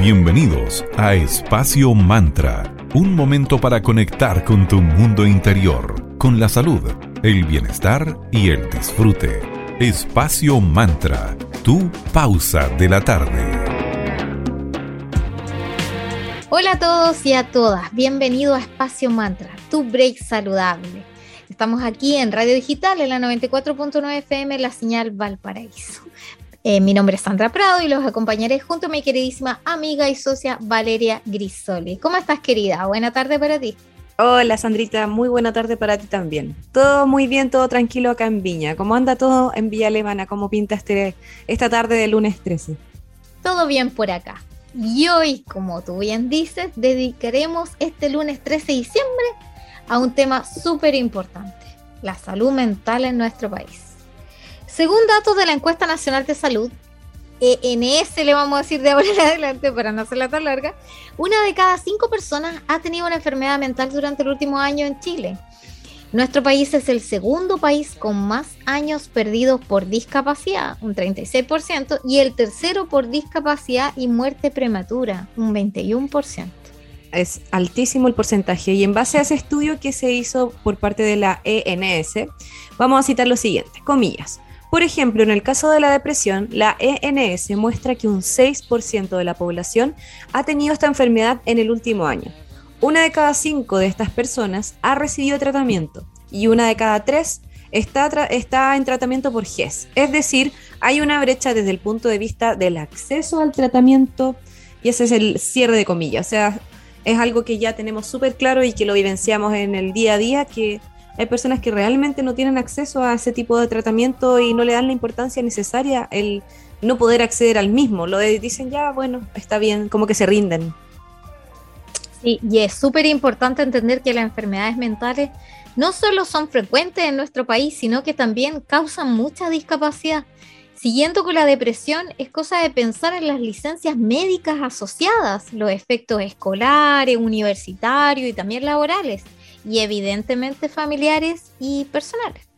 Bienvenidos a Espacio Mantra, un momento para conectar con tu mundo interior, con la salud, el bienestar y el disfrute. Espacio Mantra, tu pausa de la tarde. Hola a todos y a todas, bienvenido a Espacio Mantra, tu break saludable. Estamos aquí en Radio Digital en la 94.9 FM, la señal Valparaíso. Eh, mi nombre es Sandra Prado y los acompañaré junto a mi queridísima amiga y socia Valeria Grisoli. ¿Cómo estás, querida? Buena tarde para ti. Hola, Sandrita. Muy buena tarde para ti también. Todo muy bien, todo tranquilo acá en Viña. ¿Cómo anda todo en Villa Alemana? ¿Cómo pinta este, esta tarde de lunes 13? Todo bien por acá. Y hoy, como tú bien dices, dedicaremos este lunes 13 de diciembre a un tema súper importante, la salud mental en nuestro país. Según datos de la Encuesta Nacional de Salud, ENS le vamos a decir de ahora en adelante para no hacerla tan larga, una de cada cinco personas ha tenido una enfermedad mental durante el último año en Chile. Nuestro país es el segundo país con más años perdidos por discapacidad, un 36%, y el tercero por discapacidad y muerte prematura, un 21%. Es altísimo el porcentaje y en base a ese estudio que se hizo por parte de la ENS, vamos a citar lo siguiente, comillas. Por ejemplo, en el caso de la depresión, la ENS muestra que un 6% de la población ha tenido esta enfermedad en el último año. Una de cada cinco de estas personas ha recibido tratamiento y una de cada tres está, está en tratamiento por GES. Es decir, hay una brecha desde el punto de vista del acceso al tratamiento y ese es el cierre de comillas. O sea, es algo que ya tenemos súper claro y que lo vivenciamos en el día a día, que hay personas que realmente no tienen acceso a ese tipo de tratamiento y no le dan la importancia necesaria el no poder acceder al mismo. Lo dicen ya, bueno, está bien, como que se rinden. Sí, y es súper importante entender que las enfermedades mentales no solo son frecuentes en nuestro país, sino que también causan mucha discapacidad. Siguiendo con la depresión, es cosa de pensar en las licencias médicas asociadas, los efectos escolares, universitarios y también laborales y evidentemente familiares y personales.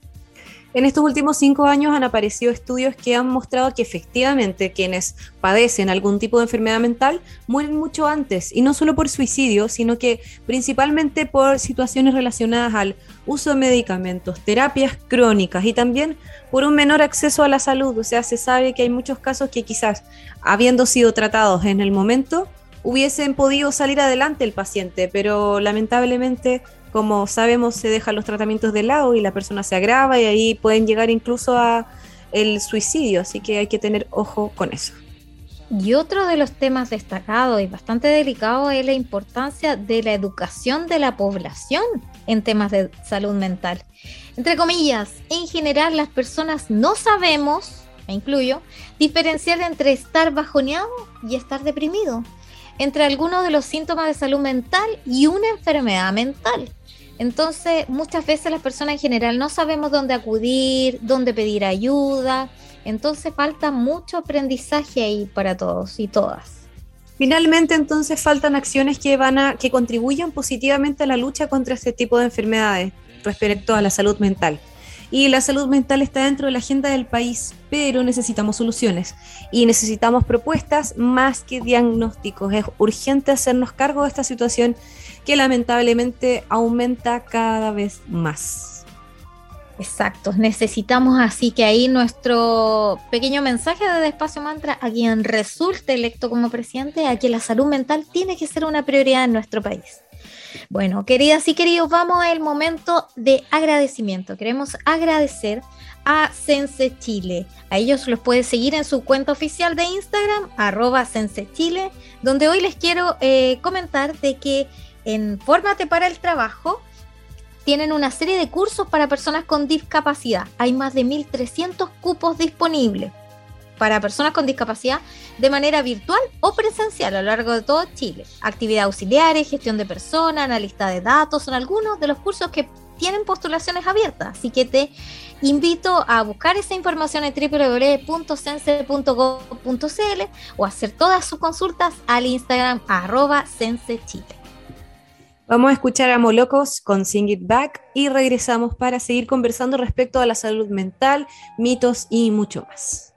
En estos últimos cinco años han aparecido estudios que han mostrado que efectivamente quienes padecen algún tipo de enfermedad mental mueren mucho antes, y no solo por suicidio, sino que principalmente por situaciones relacionadas al uso de medicamentos, terapias crónicas y también por un menor acceso a la salud. O sea, se sabe que hay muchos casos que quizás, habiendo sido tratados en el momento, hubiesen podido salir adelante el paciente, pero lamentablemente como sabemos, se dejan los tratamientos de lado y la persona se agrava y ahí pueden llegar incluso a el suicidio, así que hay que tener ojo con eso. Y otro de los temas destacados y bastante delicados es la importancia de la educación de la población en temas de salud mental. Entre comillas, en general las personas no sabemos, me incluyo, diferenciar entre estar bajoneado y estar deprimido, entre algunos de los síntomas de salud mental y una enfermedad mental. Entonces, muchas veces las personas en general no sabemos dónde acudir, dónde pedir ayuda. Entonces, falta mucho aprendizaje ahí para todos y todas. Finalmente, entonces, faltan acciones que van a que contribuyan positivamente a la lucha contra este tipo de enfermedades respecto a la salud mental. Y la salud mental está dentro de la agenda del país, pero necesitamos soluciones y necesitamos propuestas más que diagnósticos. Es urgente hacernos cargo de esta situación que lamentablemente aumenta cada vez más. Exacto, necesitamos así que ahí nuestro pequeño mensaje de Despacio Mantra a quien resulte electo como presidente, a que la salud mental tiene que ser una prioridad en nuestro país. Bueno, queridas y queridos, vamos al momento de agradecimiento. Queremos agradecer a Sense Chile. A ellos los puedes seguir en su cuenta oficial de Instagram, arroba Sense Chile, donde hoy les quiero eh, comentar de que en Fórmate para el Trabajo tienen una serie de cursos para personas con discapacidad. Hay más de 1.300 cupos disponibles para personas con discapacidad de manera virtual o presencial a lo largo de todo Chile. Actividades auxiliares, gestión de personas, analista de datos, son algunos de los cursos que tienen postulaciones abiertas. Así que te invito a buscar esa información en www.sense.gov.cl o hacer todas sus consultas al Instagram arroba sensechile. Vamos a escuchar a Molocos con Sing It Back y regresamos para seguir conversando respecto a la salud mental, mitos y mucho más.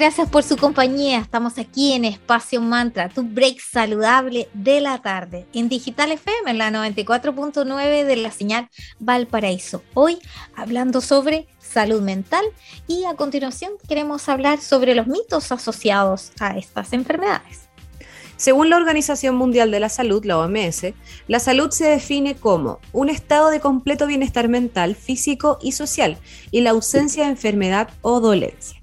Gracias por su compañía. Estamos aquí en Espacio Mantra, tu break saludable de la tarde, en Digital FM, en la 94.9 de la señal Valparaíso. Hoy hablando sobre salud mental y a continuación queremos hablar sobre los mitos asociados a estas enfermedades. Según la Organización Mundial de la Salud, la OMS, la salud se define como un estado de completo bienestar mental, físico y social y la ausencia de enfermedad o dolencia.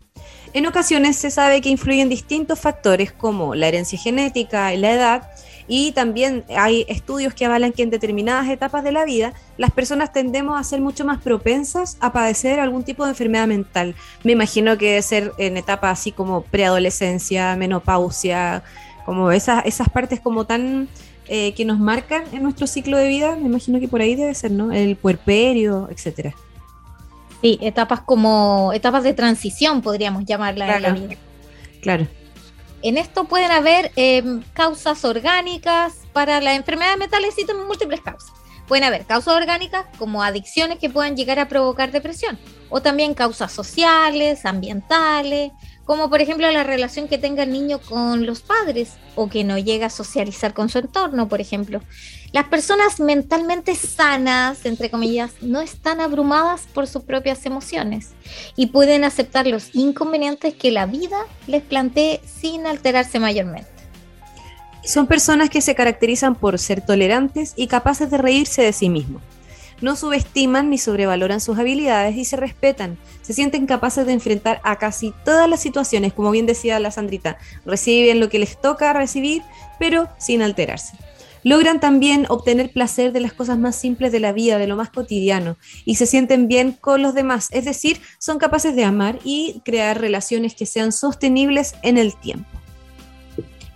En ocasiones se sabe que influyen distintos factores como la herencia genética y la edad, y también hay estudios que avalan que en determinadas etapas de la vida las personas tendemos a ser mucho más propensas a padecer algún tipo de enfermedad mental. Me imagino que debe ser en etapas así como preadolescencia, menopausia, como esas, esas partes como tan eh, que nos marcan en nuestro ciclo de vida. Me imagino que por ahí debe ser, ¿no? El puerperio, etcétera. Sí, etapas como etapas de transición, podríamos llamarla claro, en la vida. Claro. En esto pueden haber eh, causas orgánicas para las enfermedades mentales, existen múltiples causas. Pueden haber causas orgánicas como adicciones que puedan llegar a provocar depresión, o también causas sociales, ambientales, como por ejemplo la relación que tenga el niño con los padres o que no llega a socializar con su entorno, por ejemplo. Las personas mentalmente sanas, entre comillas, no están abrumadas por sus propias emociones y pueden aceptar los inconvenientes que la vida les plantee sin alterarse mayormente. Son personas que se caracterizan por ser tolerantes y capaces de reírse de sí mismos. No subestiman ni sobrevaloran sus habilidades y se respetan. Se sienten capaces de enfrentar a casi todas las situaciones, como bien decía la Sandrita. Reciben lo que les toca recibir, pero sin alterarse. Logran también obtener placer de las cosas más simples de la vida, de lo más cotidiano, y se sienten bien con los demás, es decir, son capaces de amar y crear relaciones que sean sostenibles en el tiempo.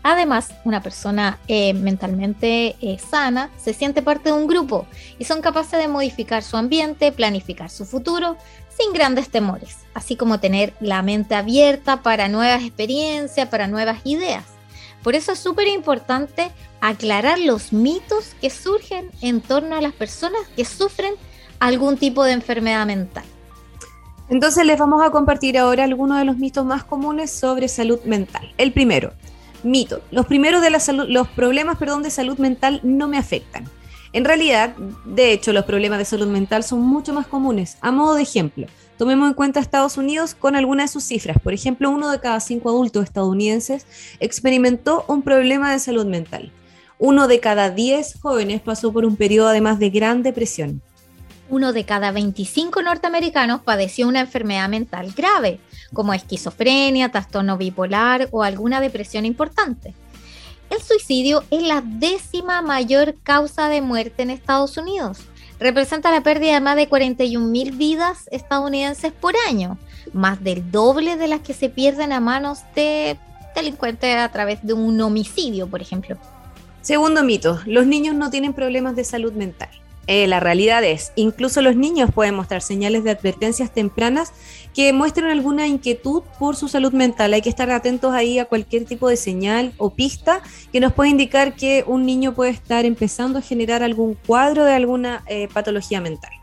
Además, una persona eh, mentalmente eh, sana se siente parte de un grupo y son capaces de modificar su ambiente, planificar su futuro sin grandes temores, así como tener la mente abierta para nuevas experiencias, para nuevas ideas. Por eso es súper importante aclarar los mitos que surgen en torno a las personas que sufren algún tipo de enfermedad mental. Entonces les vamos a compartir ahora algunos de los mitos más comunes sobre salud mental. El primero, mito. Los primeros de la salud, los problemas, perdón, de salud mental no me afectan. En realidad, de hecho, los problemas de salud mental son mucho más comunes. A modo de ejemplo, Tomemos en cuenta Estados Unidos con algunas de sus cifras. Por ejemplo, uno de cada cinco adultos estadounidenses experimentó un problema de salud mental. Uno de cada diez jóvenes pasó por un periodo además de gran depresión. Uno de cada 25 norteamericanos padeció una enfermedad mental grave, como esquizofrenia, trastorno bipolar o alguna depresión importante. El suicidio es la décima mayor causa de muerte en Estados Unidos representa la pérdida de más de 41 mil vidas estadounidenses por año, más del doble de las que se pierden a manos de delincuentes a través de un homicidio, por ejemplo. Segundo mito, los niños no tienen problemas de salud mental. Eh, la realidad es, incluso los niños pueden mostrar señales de advertencias tempranas que muestran alguna inquietud por su salud mental. Hay que estar atentos ahí a cualquier tipo de señal o pista que nos puede indicar que un niño puede estar empezando a generar algún cuadro de alguna eh, patología mental.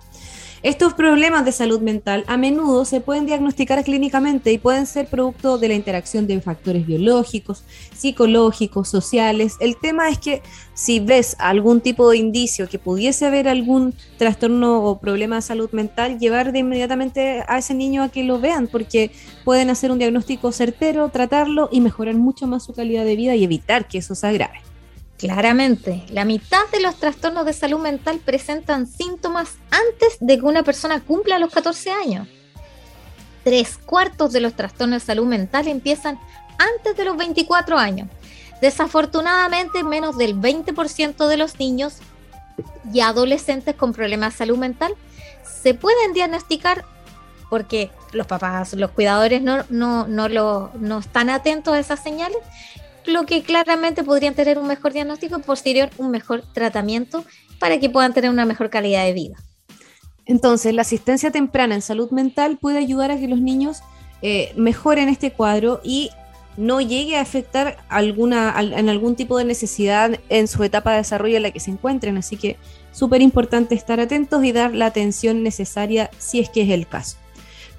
Estos problemas de salud mental a menudo se pueden diagnosticar clínicamente y pueden ser producto de la interacción de factores biológicos, psicológicos, sociales. El tema es que si ves algún tipo de indicio que pudiese haber algún trastorno o problema de salud mental, llevar de inmediatamente a ese niño a que lo vean porque pueden hacer un diagnóstico certero, tratarlo y mejorar mucho más su calidad de vida y evitar que eso se agrave. Claramente, la mitad de los trastornos de salud mental presentan síntomas antes de que una persona cumpla los 14 años. Tres cuartos de los trastornos de salud mental empiezan antes de los 24 años. Desafortunadamente, menos del 20% de los niños y adolescentes con problemas de salud mental se pueden diagnosticar porque los papás, los cuidadores no, no, no, lo, no están atentos a esas señales lo que claramente podrían tener un mejor diagnóstico posterior un mejor tratamiento para que puedan tener una mejor calidad de vida. Entonces, la asistencia temprana en salud mental puede ayudar a que los niños eh, mejoren este cuadro y no llegue a afectar alguna, en algún tipo de necesidad en su etapa de desarrollo en la que se encuentren. Así que súper importante estar atentos y dar la atención necesaria si es que es el caso.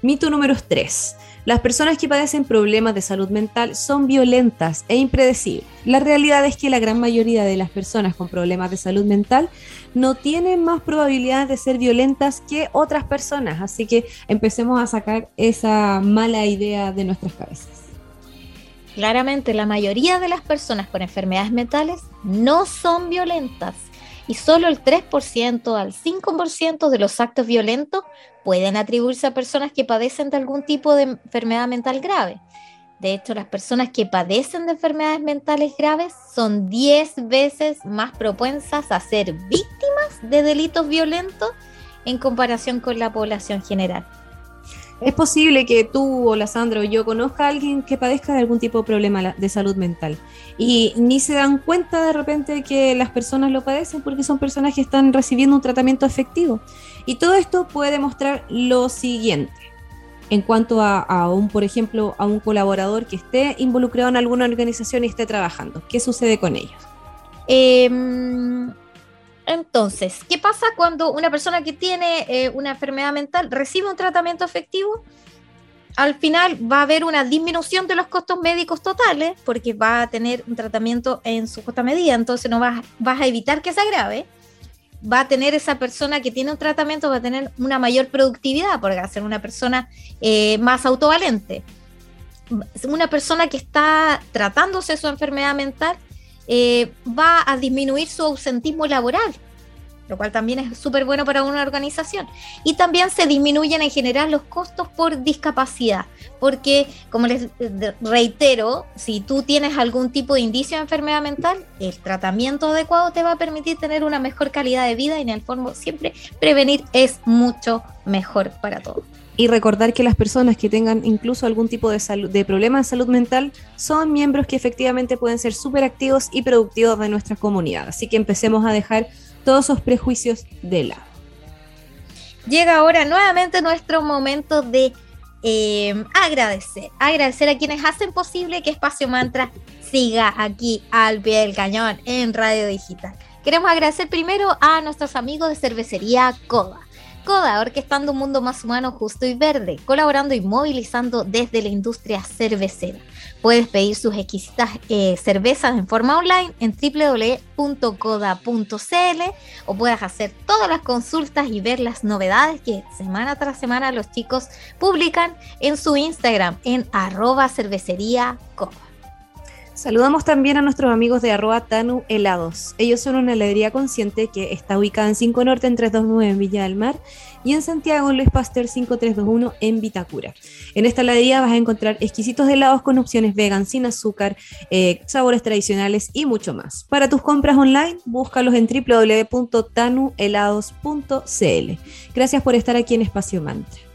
Mito número 3. Las personas que padecen problemas de salud mental son violentas e impredecibles. La realidad es que la gran mayoría de las personas con problemas de salud mental no tienen más probabilidades de ser violentas que otras personas, así que empecemos a sacar esa mala idea de nuestras cabezas. Claramente la mayoría de las personas con enfermedades mentales no son violentas y solo el 3% al 5% de los actos violentos pueden atribuirse a personas que padecen de algún tipo de enfermedad mental grave. De hecho, las personas que padecen de enfermedades mentales graves son 10 veces más propensas a ser víctimas de delitos violentos en comparación con la población general. Es posible que tú o la Sandra o yo conozca a alguien que padezca de algún tipo de problema de salud mental y ni se dan cuenta de repente que las personas lo padecen porque son personas que están recibiendo un tratamiento efectivo. Y todo esto puede demostrar lo siguiente. En cuanto a, un, por ejemplo, a un colaborador que esté involucrado en alguna organización y esté trabajando, ¿qué sucede con ellos? Em, entonces, ¿qué pasa cuando una persona que tiene eh, una enfermedad mental recibe un tratamiento efectivo? Al final va a haber una disminución de los costos médicos totales porque va a tener un tratamiento en su justa medida, entonces no vas, vas a evitar que se agrave. Va a tener esa persona que tiene un tratamiento, va a tener una mayor productividad porque va a ser una persona eh, más autovalente. Una persona que está tratándose su enfermedad mental eh, va a disminuir su ausentismo laboral, lo cual también es súper bueno para una organización. Y también se disminuyen en general los costos por discapacidad, porque, como les reitero, si tú tienes algún tipo de indicio de enfermedad mental, el tratamiento adecuado te va a permitir tener una mejor calidad de vida y en el fondo siempre prevenir es mucho mejor para todos y recordar que las personas que tengan incluso algún tipo de, de problema de salud mental son miembros que efectivamente pueden ser súper activos y productivos de nuestra comunidad. Así que empecemos a dejar todos esos prejuicios de lado. Llega ahora nuevamente nuestro momento de eh, agradecer, agradecer a quienes hacen posible que Espacio Mantra siga aquí al pie del cañón en Radio Digital. Queremos agradecer primero a nuestros amigos de cervecería Coda Coda, orquestando un mundo más humano, justo y verde, colaborando y movilizando desde la industria cervecera. Puedes pedir sus exquisitas eh, cervezas en forma online en www.coda.cl o puedes hacer todas las consultas y ver las novedades que semana tras semana los chicos publican en su Instagram en arroba cervecería. Saludamos también a nuestros amigos de arroba Tanu Helados. Ellos son una heladería consciente que está ubicada en 5 Norte en 329 en Villa del Mar y en Santiago en Luis Pasteur 5321 en Vitacura. En esta heladería vas a encontrar exquisitos helados con opciones vegan, sin azúcar, eh, sabores tradicionales y mucho más. Para tus compras online, búscalos en www.tanuhelados.cl. Gracias por estar aquí en Espacio Mantra.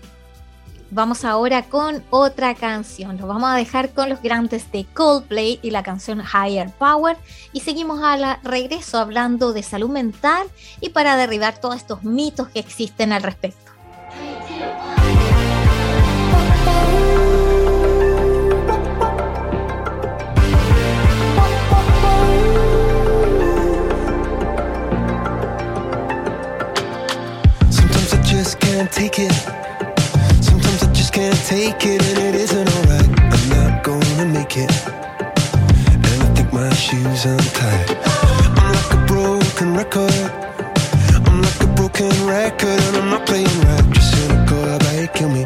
Vamos ahora con otra canción. Nos vamos a dejar con los grandes de Coldplay y la canción Higher Power. Y seguimos a regreso hablando de salud mental y para derribar todos estos mitos que existen al respecto. And it isn't alright. I'm not gonna make it. And I think my shoes untied. I'm like a broken record. I'm like a broken record and I'm not playing right. Just cynical, I kill me.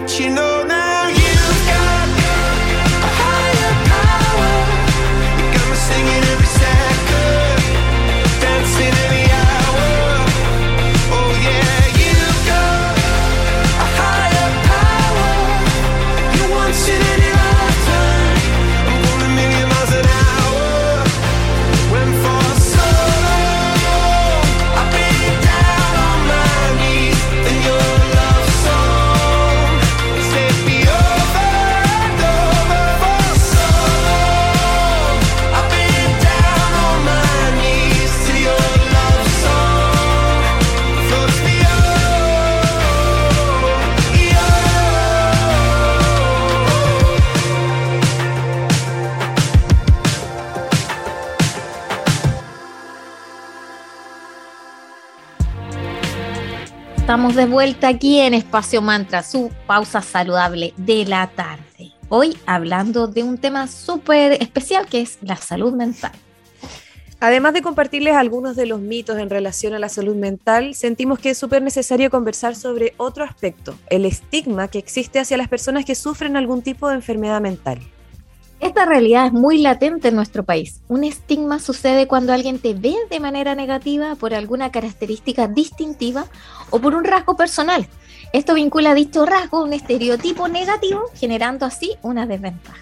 just to let you know Estamos de vuelta aquí en Espacio Mantra, su pausa saludable de la tarde. Hoy hablando de un tema súper especial que es la salud mental. Además de compartirles algunos de los mitos en relación a la salud mental, sentimos que es súper necesario conversar sobre otro aspecto, el estigma que existe hacia las personas que sufren algún tipo de enfermedad mental. Esta realidad es muy latente en nuestro país. Un estigma sucede cuando alguien te ve de manera negativa por alguna característica distintiva o por un rasgo personal. Esto vincula dicho rasgo a un estereotipo negativo, generando así una desventaja.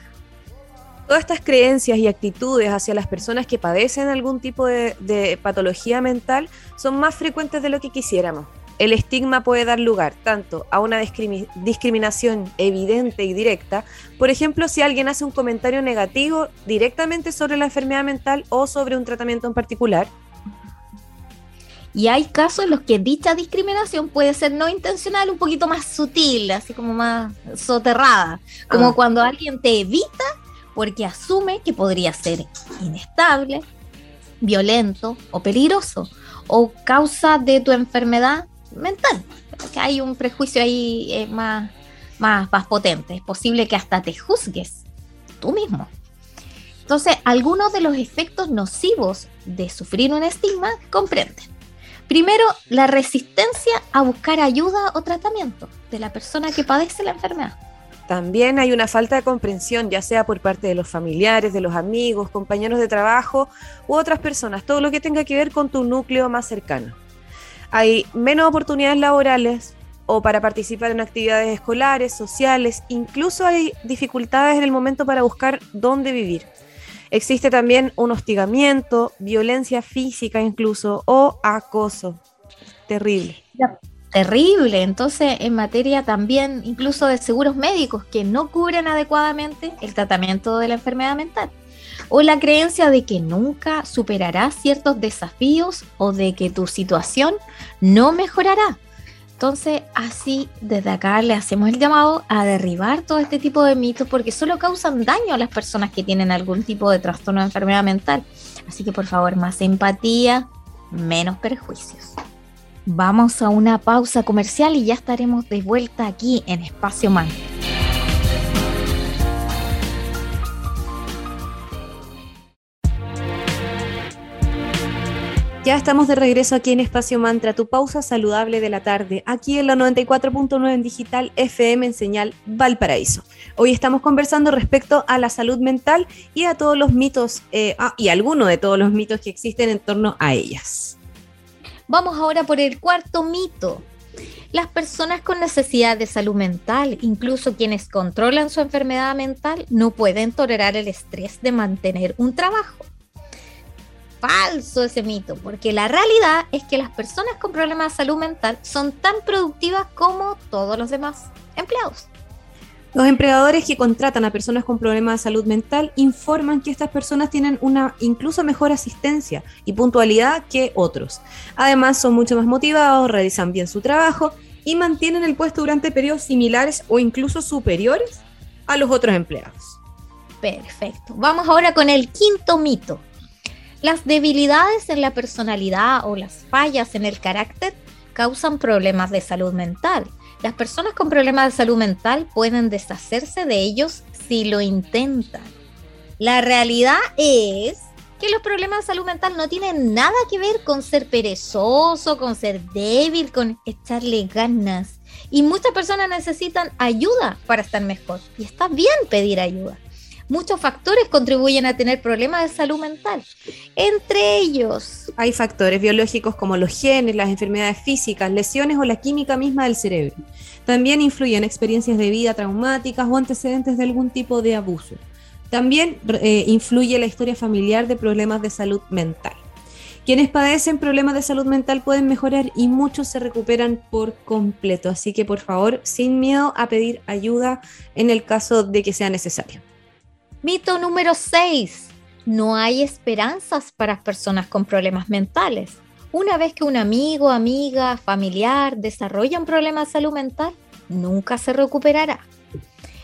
Todas estas creencias y actitudes hacia las personas que padecen algún tipo de, de patología mental son más frecuentes de lo que quisiéramos. El estigma puede dar lugar tanto a una discrimi- discriminación evidente y directa, por ejemplo, si alguien hace un comentario negativo directamente sobre la enfermedad mental o sobre un tratamiento en particular, Y hay casos en los que dicha discriminación puede ser no intencional, un poquito más sutil, así como más soterrada, como Ah. cuando alguien te evita porque asume que podría ser inestable, violento o peligroso, o causa de tu enfermedad mental. Que hay un prejuicio ahí eh, más, más, más potente. Es posible que hasta te juzgues tú mismo. Entonces, algunos de los efectos nocivos de sufrir un estigma comprenden. Primero, la resistencia a buscar ayuda o tratamiento de la persona que padece la enfermedad. También hay una falta de comprensión, ya sea por parte de los familiares, de los amigos, compañeros de trabajo u otras personas, todo lo que tenga que ver con tu núcleo más cercano. Hay menos oportunidades laborales o para participar en actividades escolares, sociales, incluso hay dificultades en el momento para buscar dónde vivir. Existe también un hostigamiento, violencia física incluso o acoso. Terrible. Terrible. Entonces, en materia también incluso de seguros médicos que no cubren adecuadamente el tratamiento de la enfermedad mental. O la creencia de que nunca superarás ciertos desafíos o de que tu situación no mejorará. Entonces, así desde acá le hacemos el llamado a derribar todo este tipo de mitos porque solo causan daño a las personas que tienen algún tipo de trastorno de enfermedad mental. Así que por favor, más empatía, menos perjuicios. Vamos a una pausa comercial y ya estaremos de vuelta aquí en Espacio Man. Ya estamos de regreso aquí en Espacio Mantra, tu pausa saludable de la tarde, aquí en la 94.9 en digital FM en señal Valparaíso. Hoy estamos conversando respecto a la salud mental y a todos los mitos, eh, ah, y algunos de todos los mitos que existen en torno a ellas. Vamos ahora por el cuarto mito. Las personas con necesidad de salud mental, incluso quienes controlan su enfermedad mental, no pueden tolerar el estrés de mantener un trabajo. Falso ese mito, porque la realidad es que las personas con problemas de salud mental son tan productivas como todos los demás empleados. Los empleadores que contratan a personas con problemas de salud mental informan que estas personas tienen una incluso mejor asistencia y puntualidad que otros. Además, son mucho más motivados, realizan bien su trabajo y mantienen el puesto durante periodos similares o incluso superiores a los otros empleados. Perfecto. Vamos ahora con el quinto mito. Las debilidades en la personalidad o las fallas en el carácter causan problemas de salud mental las personas con problemas de salud mental pueden deshacerse de ellos si lo intentan. La realidad es que los problemas de salud mental no tienen nada que ver con ser perezoso, con ser débil, con echarle ganas. Y muchas personas necesitan ayuda para estar mejor. Y está bien pedir ayuda muchos factores contribuyen a tener problemas de salud mental. Entre ellos... Hay factores biológicos como los genes, las enfermedades físicas, lesiones o la química misma del cerebro. También influyen experiencias de vida traumáticas o antecedentes de algún tipo de abuso. También eh, influye la historia familiar de problemas de salud mental. Quienes padecen problemas de salud mental pueden mejorar y muchos se recuperan por completo. Así que por favor, sin miedo a pedir ayuda en el caso de que sea necesario. Mito número 6. No hay esperanzas para personas con problemas mentales. Una vez que un amigo, amiga, familiar desarrolla un problema de salud mental, nunca se recuperará.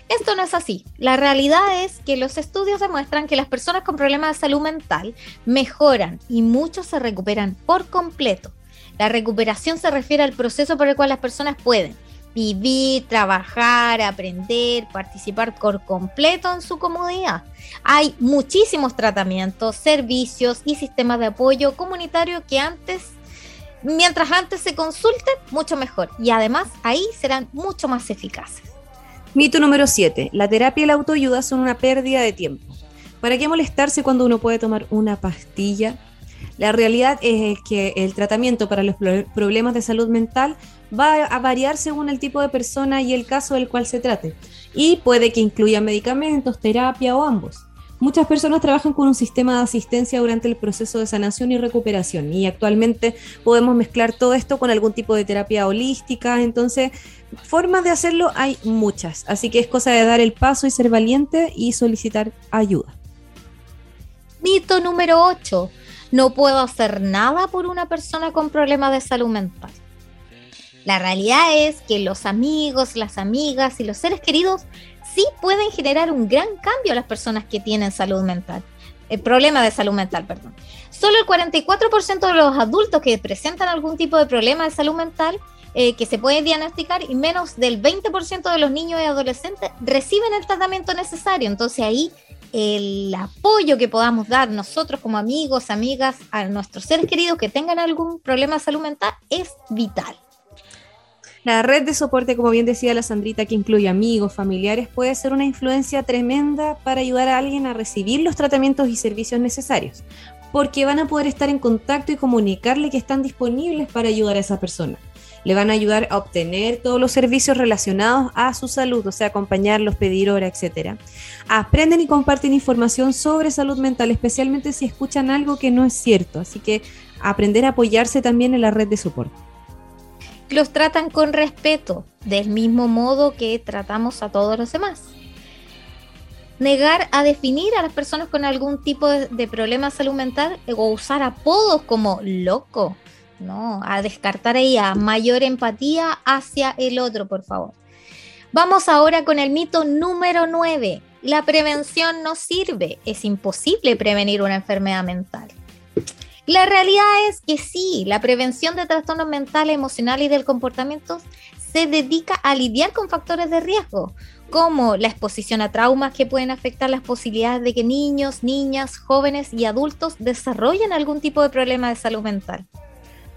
Esto no es así. La realidad es que los estudios demuestran que las personas con problemas de salud mental mejoran y muchos se recuperan por completo. La recuperación se refiere al proceso por el cual las personas pueden vivir, trabajar, aprender, participar por completo en su comodidad. Hay muchísimos tratamientos, servicios y sistemas de apoyo comunitario que antes, mientras antes se consulten, mucho mejor. Y además ahí serán mucho más eficaces. Mito número 7. La terapia y la autoayuda son una pérdida de tiempo. ¿Para qué molestarse cuando uno puede tomar una pastilla? La realidad es que el tratamiento para los problemas de salud mental va a variar según el tipo de persona y el caso del cual se trate. Y puede que incluya medicamentos, terapia o ambos. Muchas personas trabajan con un sistema de asistencia durante el proceso de sanación y recuperación y actualmente podemos mezclar todo esto con algún tipo de terapia holística, entonces formas de hacerlo hay muchas, así que es cosa de dar el paso y ser valiente y solicitar ayuda. Mito número 8. No puedo hacer nada por una persona con problemas de salud mental. La realidad es que los amigos, las amigas y los seres queridos sí pueden generar un gran cambio a las personas que tienen salud mental. El problema de salud mental, perdón. Solo el 44% de los adultos que presentan algún tipo de problema de salud mental eh, que se puede diagnosticar y menos del 20% de los niños y adolescentes reciben el tratamiento necesario. Entonces ahí el apoyo que podamos dar nosotros como amigos, amigas, a nuestros seres queridos que tengan algún problema de salud mental es vital. La red de soporte, como bien decía la Sandrita, que incluye amigos, familiares, puede ser una influencia tremenda para ayudar a alguien a recibir los tratamientos y servicios necesarios, porque van a poder estar en contacto y comunicarle que están disponibles para ayudar a esa persona. Le van a ayudar a obtener todos los servicios relacionados a su salud, o sea, acompañarlos, pedir hora, etc. Aprenden y comparten información sobre salud mental, especialmente si escuchan algo que no es cierto. Así que aprender a apoyarse también en la red de soporte los tratan con respeto, del mismo modo que tratamos a todos los demás. Negar a definir a las personas con algún tipo de, problema de salud mental o usar apodos como loco, no, a descartar ahí a mayor empatía hacia el otro, por favor. Vamos ahora con el mito número 9. La prevención no sirve, es imposible prevenir una enfermedad mental. La realidad es que sí, la prevención de trastornos mentales, emocionales y del comportamiento se dedica a lidiar con factores de riesgo, como la exposición a traumas que pueden afectar las posibilidades de que niños, niñas, jóvenes y adultos desarrollen algún tipo de problema de salud mental.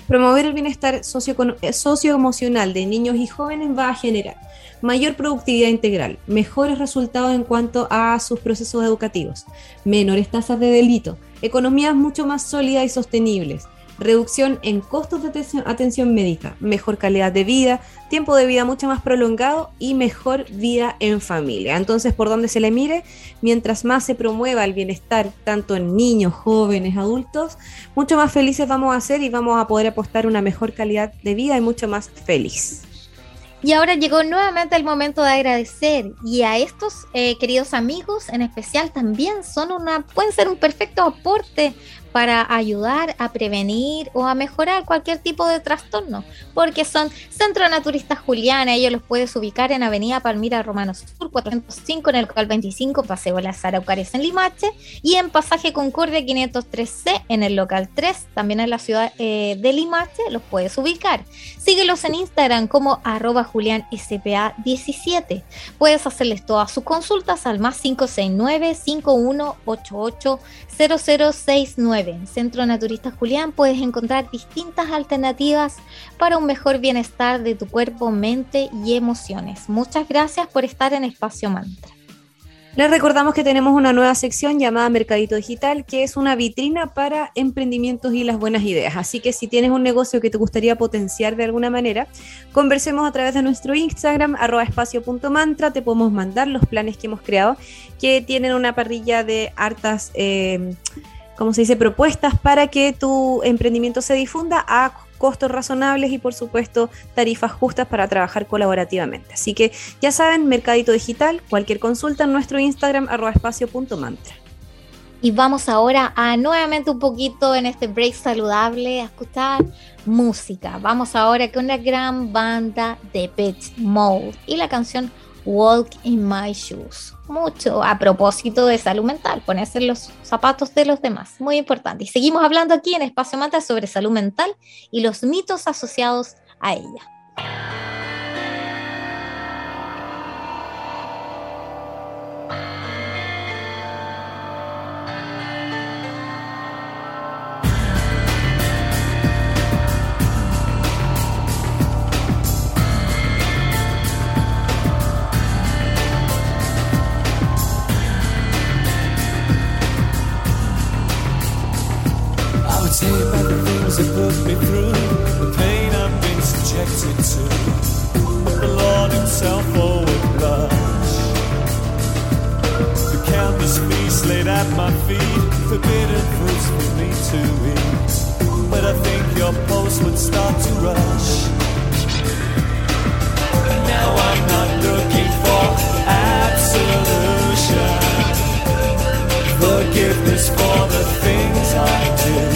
Promover el bienestar eh, socioemocional de niños y jóvenes va a generar mayor productividad integral, mejores resultados en cuanto a sus procesos educativos, menores tasas de delito, economías mucho más sólidas y sostenibles, reducción en costos de atención, médica, mejor calidad de vida, tiempo de vida mucho más prolongado y mejor vida en familia. Entonces, por donde se le mire, mientras más se promueva el bienestar, tanto en niños, jóvenes, adultos, mucho más felices vamos a ser y vamos a poder apostar una mejor calidad de vida y mucho más feliz. Y ahora llegó nuevamente el momento de agradecer y a estos eh, queridos amigos en especial también son una pueden ser un perfecto aporte para ayudar a prevenir o a mejorar cualquier tipo de trastorno, porque son Centro Naturista Juliana, ellos los puedes ubicar en Avenida Palmira Romano Sur 405 en el local 25 Paseo Las Araucarias en Limache y en Pasaje Concordia 503C en el local 3, también en la ciudad eh, de Limache, los puedes ubicar. Síguelos en Instagram como arroba julianspa17. Puedes hacerles todas sus consultas al más 569 5188 0069 en Centro Naturista Julián puedes encontrar distintas alternativas para un mejor bienestar de tu cuerpo, mente y emociones. Muchas gracias por estar en Espacio Mantra. Les recordamos que tenemos una nueva sección llamada Mercadito Digital, que es una vitrina para emprendimientos y las buenas ideas. Así que si tienes un negocio que te gustaría potenciar de alguna manera, conversemos a través de nuestro Instagram, arroba espacio.mantra, te podemos mandar los planes que hemos creado, que tienen una parrilla de hartas... Eh, se dice, propuestas para que tu emprendimiento se difunda a costos razonables y por supuesto tarifas justas para trabajar colaborativamente. Así que ya saben, Mercadito Digital, cualquier consulta en nuestro Instagram arroba espacio.mantra. Y vamos ahora a nuevamente un poquito en este break saludable a escuchar música. Vamos ahora con una gran banda de Pitch Mode y la canción Walk in My Shoes. Mucho a propósito de salud mental, ponerse los zapatos de los demás. Muy importante. Y seguimos hablando aquí en Espacio Manta sobre salud mental y los mitos asociados a ella. Say about the things that put me through, the pain I've been subjected to. But The Lord Himself oh would blush. The countless beasts laid at my feet, forbidden fruits for me to eat. But I think your pulse would start to rush. And now I'm not looking for absolution, forgiveness for the things I did.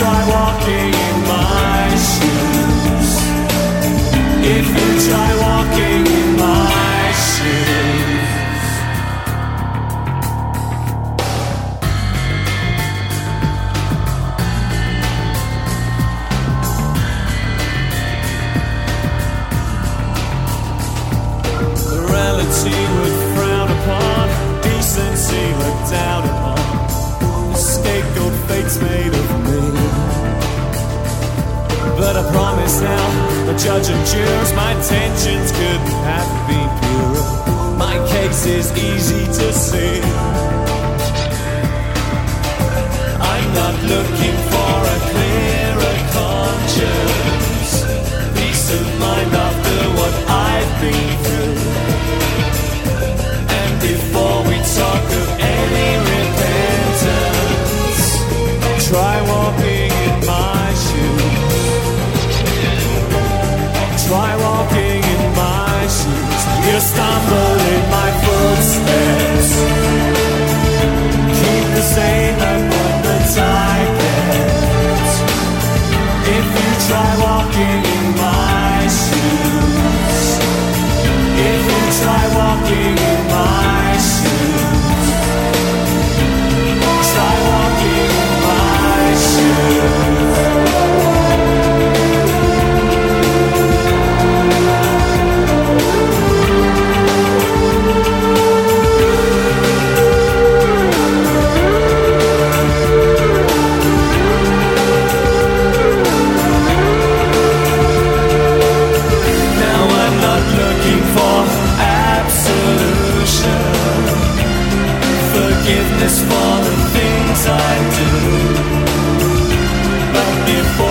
try walking in my shoes, if you try walking. promise now. The judge and jurors, my intentions couldn't have been purer. My case is easy to see. I'm not looking for a clearer conscience. Peace of mind after what I've been through. And before we talk of any repentance, try walking. you stumble in my footsteps. Keep the same and I the. If you try walking in my shoes, if you try walking in my shoes, try walking in my shoes. forgiveness for the things I do. But before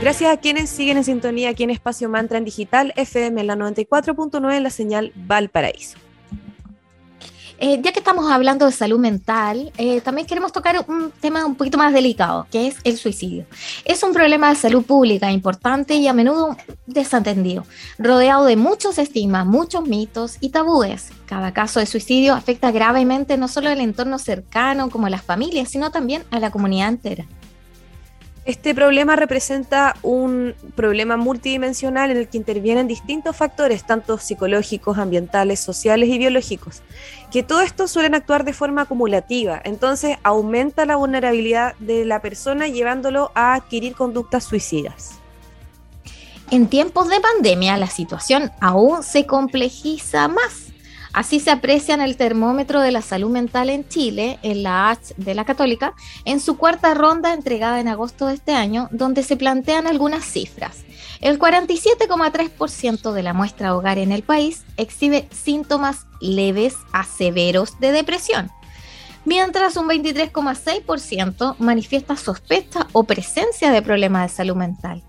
Gracias a quienes siguen en sintonía aquí en Espacio Mantra en Digital FM en la 94.9 en la señal Valparaíso. Eh, ya que estamos hablando de salud mental, eh, también queremos tocar un tema un poquito más delicado, que es el suicidio. Es un problema de salud pública importante y a menudo desatendido, rodeado de muchos estigmas, muchos mitos y tabúes. Cada caso de suicidio afecta gravemente no solo al entorno cercano como a las familias, sino también a la comunidad entera. Este problema representa un problema multidimensional en el que intervienen distintos factores, tanto psicológicos, ambientales, sociales y biológicos, que todo esto suelen actuar de forma acumulativa, entonces aumenta la vulnerabilidad de la persona llevándolo a adquirir conductas suicidas. En tiempos de pandemia la situación aún se complejiza más Así se aprecia en el termómetro de la salud mental en Chile, en la H de la Católica, en su cuarta ronda entregada en agosto de este año, donde se plantean algunas cifras. El 47,3% de la muestra hogar en el país exhibe síntomas leves a severos de depresión, mientras un 23,6% manifiesta sospecha o presencia de problemas de salud mental.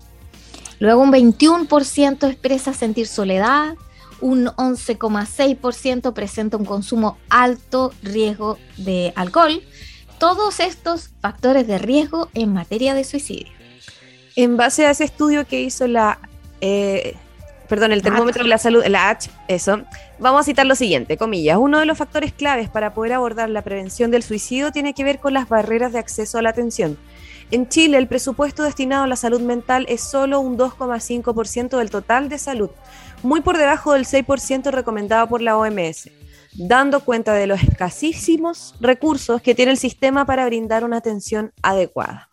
Luego un 21% expresa sentir soledad, un 11,6% presenta un consumo alto riesgo de alcohol. Todos estos factores de riesgo en materia de suicidio. En base a ese estudio que hizo la, eh, perdón, el termómetro de la salud, la H, eso, vamos a citar lo siguiente, comillas, uno de los factores claves para poder abordar la prevención del suicidio tiene que ver con las barreras de acceso a la atención. En Chile, el presupuesto destinado a la salud mental es solo un 2,5% del total de salud, muy por debajo del 6% recomendado por la OMS, dando cuenta de los escasísimos recursos que tiene el sistema para brindar una atención adecuada.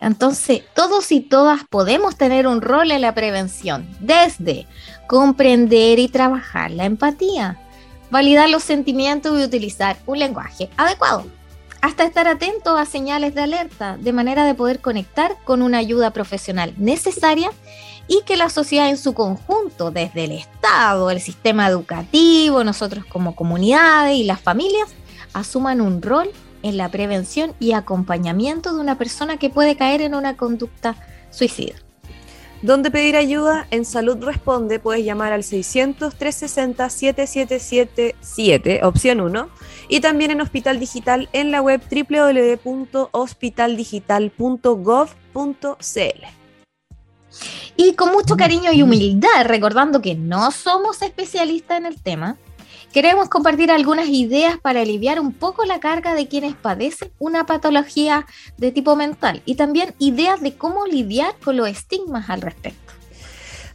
Entonces, todos y todas podemos tener un rol en la prevención, desde comprender y trabajar la empatía, validar los sentimientos y utilizar un lenguaje adecuado, hasta estar atento a señales de alerta, de manera de poder conectar con una ayuda profesional necesaria y que la sociedad en su conjunto, desde el Estado, el sistema educativo, nosotros como comunidades y las familias, asuman un rol en la prevención y acompañamiento de una persona que puede caer en una conducta suicida. ¿Dónde pedir ayuda? En Salud Responde puedes llamar al 600-360-7777, opción 1, y también en Hospital Digital en la web www.hospitaldigital.gov.cl. Y con mucho cariño y humildad, recordando que no somos especialistas en el tema, queremos compartir algunas ideas para aliviar un poco la carga de quienes padecen una patología de tipo mental y también ideas de cómo lidiar con los estigmas al respecto.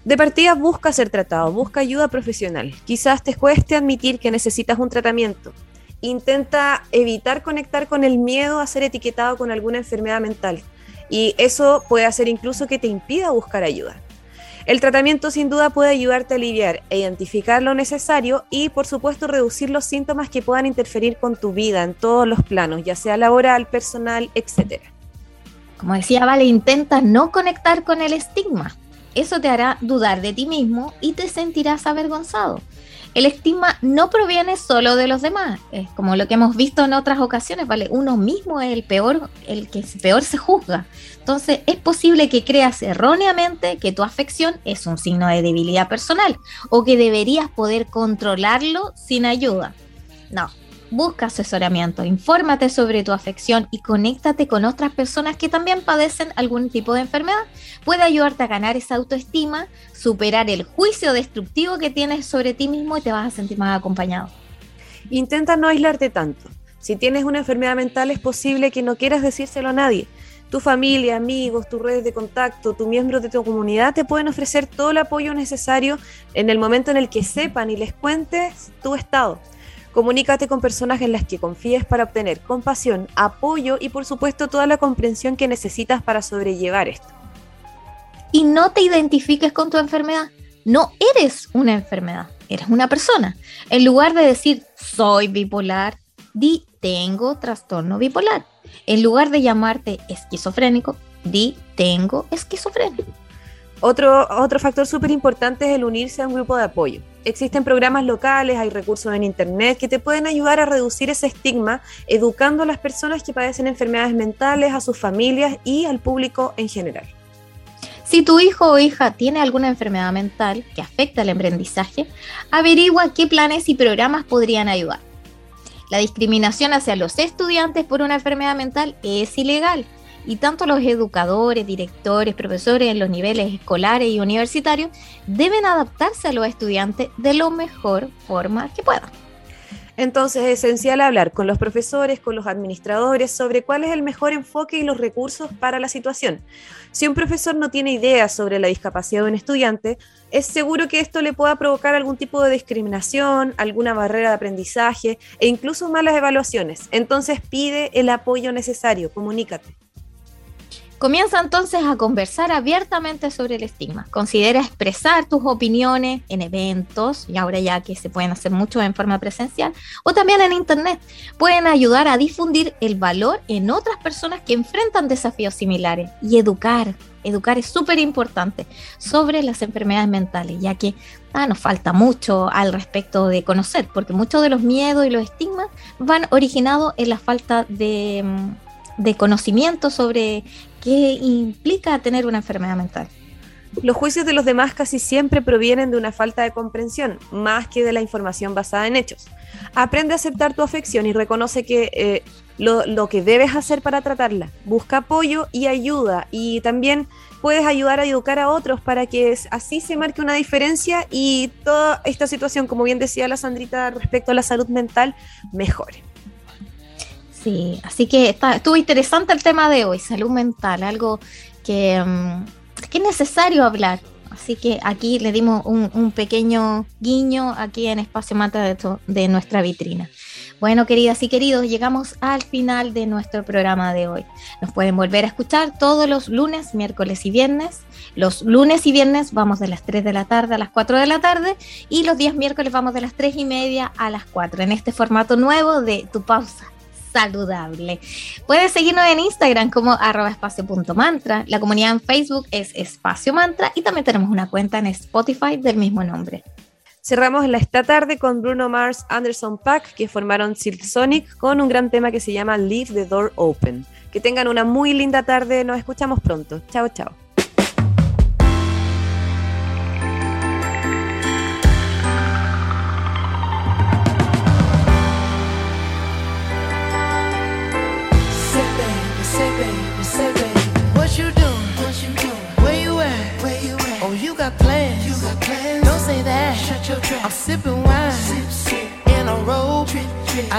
De partida busca ser tratado, busca ayuda profesional. Quizás te cueste admitir que necesitas un tratamiento. Intenta evitar conectar con el miedo a ser etiquetado con alguna enfermedad mental y eso puede hacer incluso que te impida buscar ayuda. El tratamiento sin duda puede ayudarte a aliviar e identificar lo necesario y por supuesto reducir los síntomas que puedan interferir con tu vida en todos los planos, ya sea laboral, personal, etc. Como decía Vale, intenta no conectar con el estigma. Eso te hará dudar de ti mismo y te sentirás avergonzado. El estigma no proviene solo de los demás, es como lo que hemos visto en otras ocasiones, ¿vale? Uno mismo es el peor, el que peor se juzga. Entonces, es posible que creas erróneamente que tu afección es un signo de debilidad personal o que deberías poder controlarlo sin ayuda. No, busca asesoramiento, infórmate sobre tu afección y conéctate con otras personas que también padecen algún tipo de enfermedad. Puede ayudarte a ganar esa autoestima, superar el juicio destructivo que tienes sobre ti mismo y te vas a sentir más acompañado. Intenta no aislarte tanto. Si tienes una enfermedad mental es posible que no quieras decírselo a nadie. Tu familia, amigos, tus redes de contacto, tus miembros de tu comunidad te pueden ofrecer todo el apoyo necesario en el momento en el que sepan y les cuentes tu estado. Comunícate con personas en las que confíes para obtener compasión, apoyo y por supuesto toda la comprensión que necesitas para sobrellevar esto. Y no te identifiques con tu enfermedad. No eres una enfermedad, eres una persona. En lugar de decir soy bipolar, di tengo trastorno bipolar. En lugar de llamarte esquizofrénico, di tengo esquizofrenia. Otro, otro factor súper importante es el unirse a un grupo de apoyo. Existen programas locales, hay recursos en Internet que te pueden ayudar a reducir ese estigma, educando a las personas que padecen enfermedades mentales, a sus familias y al público en general. Si tu hijo o hija tiene alguna enfermedad mental que afecta el aprendizaje, averigua qué planes y programas podrían ayudar. La discriminación hacia los estudiantes por una enfermedad mental es ilegal y tanto los educadores, directores, profesores en los niveles escolares y universitarios deben adaptarse a los estudiantes de la mejor forma que puedan. Entonces es esencial hablar con los profesores, con los administradores sobre cuál es el mejor enfoque y los recursos para la situación. Si un profesor no tiene idea sobre la discapacidad de un estudiante, es seguro que esto le pueda provocar algún tipo de discriminación, alguna barrera de aprendizaje e incluso malas evaluaciones. Entonces pide el apoyo necesario, comunícate. Comienza entonces a conversar abiertamente sobre el estigma. Considera expresar tus opiniones en eventos, y ahora ya que se pueden hacer mucho en forma presencial, o también en Internet. Pueden ayudar a difundir el valor en otras personas que enfrentan desafíos similares y educar. Educar es súper importante sobre las enfermedades mentales, ya que ah, nos falta mucho al respecto de conocer, porque muchos de los miedos y los estigmas van originados en la falta de mm, de conocimiento sobre qué implica tener una enfermedad mental. Los juicios de los demás casi siempre provienen de una falta de comprensión, más que de la información basada en hechos. Aprende a aceptar tu afección y reconoce que eh, lo, lo, que debes hacer para tratarla. Busca apoyo y ayuda y también puedes ayudar a educar a otros para que así se marque una diferencia y toda esta situación, como bien decía la Sandrita respecto a la salud mental, mejore. Sí, así que estuvo interesante el tema de hoy, salud mental, algo que, mm, que es necesario hablar. Así que aquí le dimos un, pequeño guiño aquí en Espacio Mata de, de nuestra vitrina. Bueno, queridas y queridos, llegamos al final de nuestro programa de hoy. Nos pueden volver a escuchar todos los lunes, miércoles y viernes. Los lunes y viernes vamos de las 3 de la tarde a las 4 de la tarde y los días miércoles vamos de las 3 y media a las 4 en este formato nuevo de Tu Pausa saludable. Puedes seguirnos en Instagram como arroba espacio.mantra. La comunidad en Facebook es Espacio Mantra y también tenemos una cuenta en Spotify del mismo nombre. Cerramos la esta tarde con Bruno Mars, Anderson Pack, que formaron Silk Sonic con un gran tema que se llama Leave the Door Open. Que tengan una muy linda tarde, nos escuchamos pronto. Chao, chao.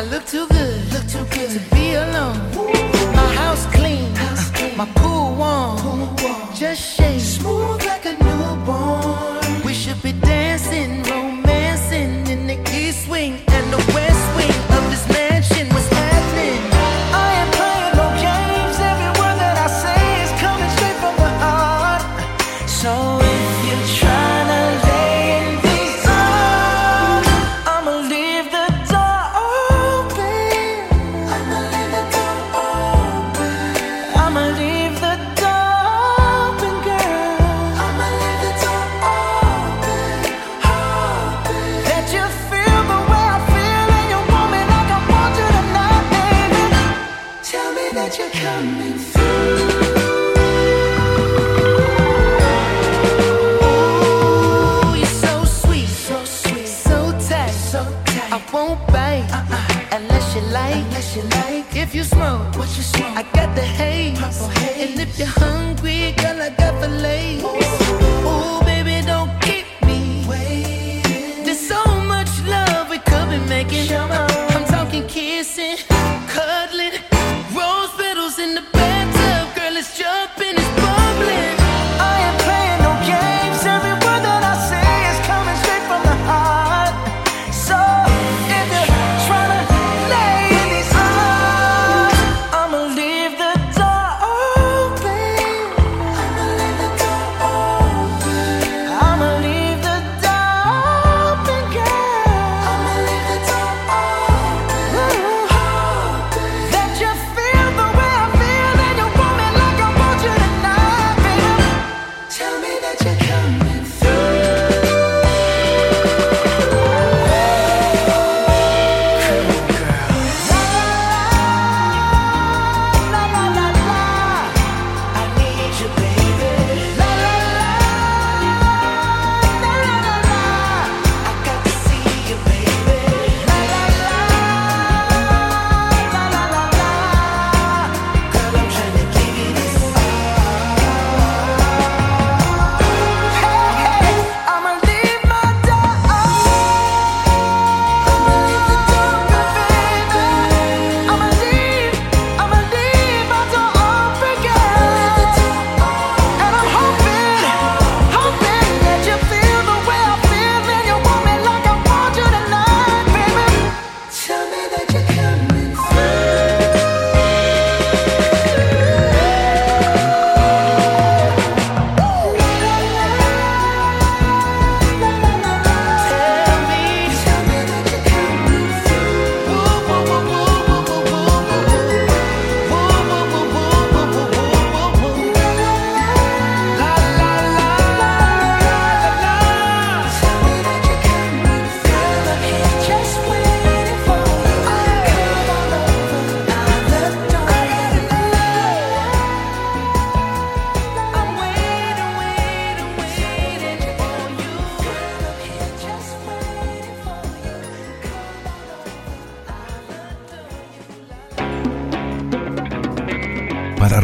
I look too good, look too good to be alone. My house clean, my pool warm. Just shake smooth if you smoke. What you smoke? I got the head.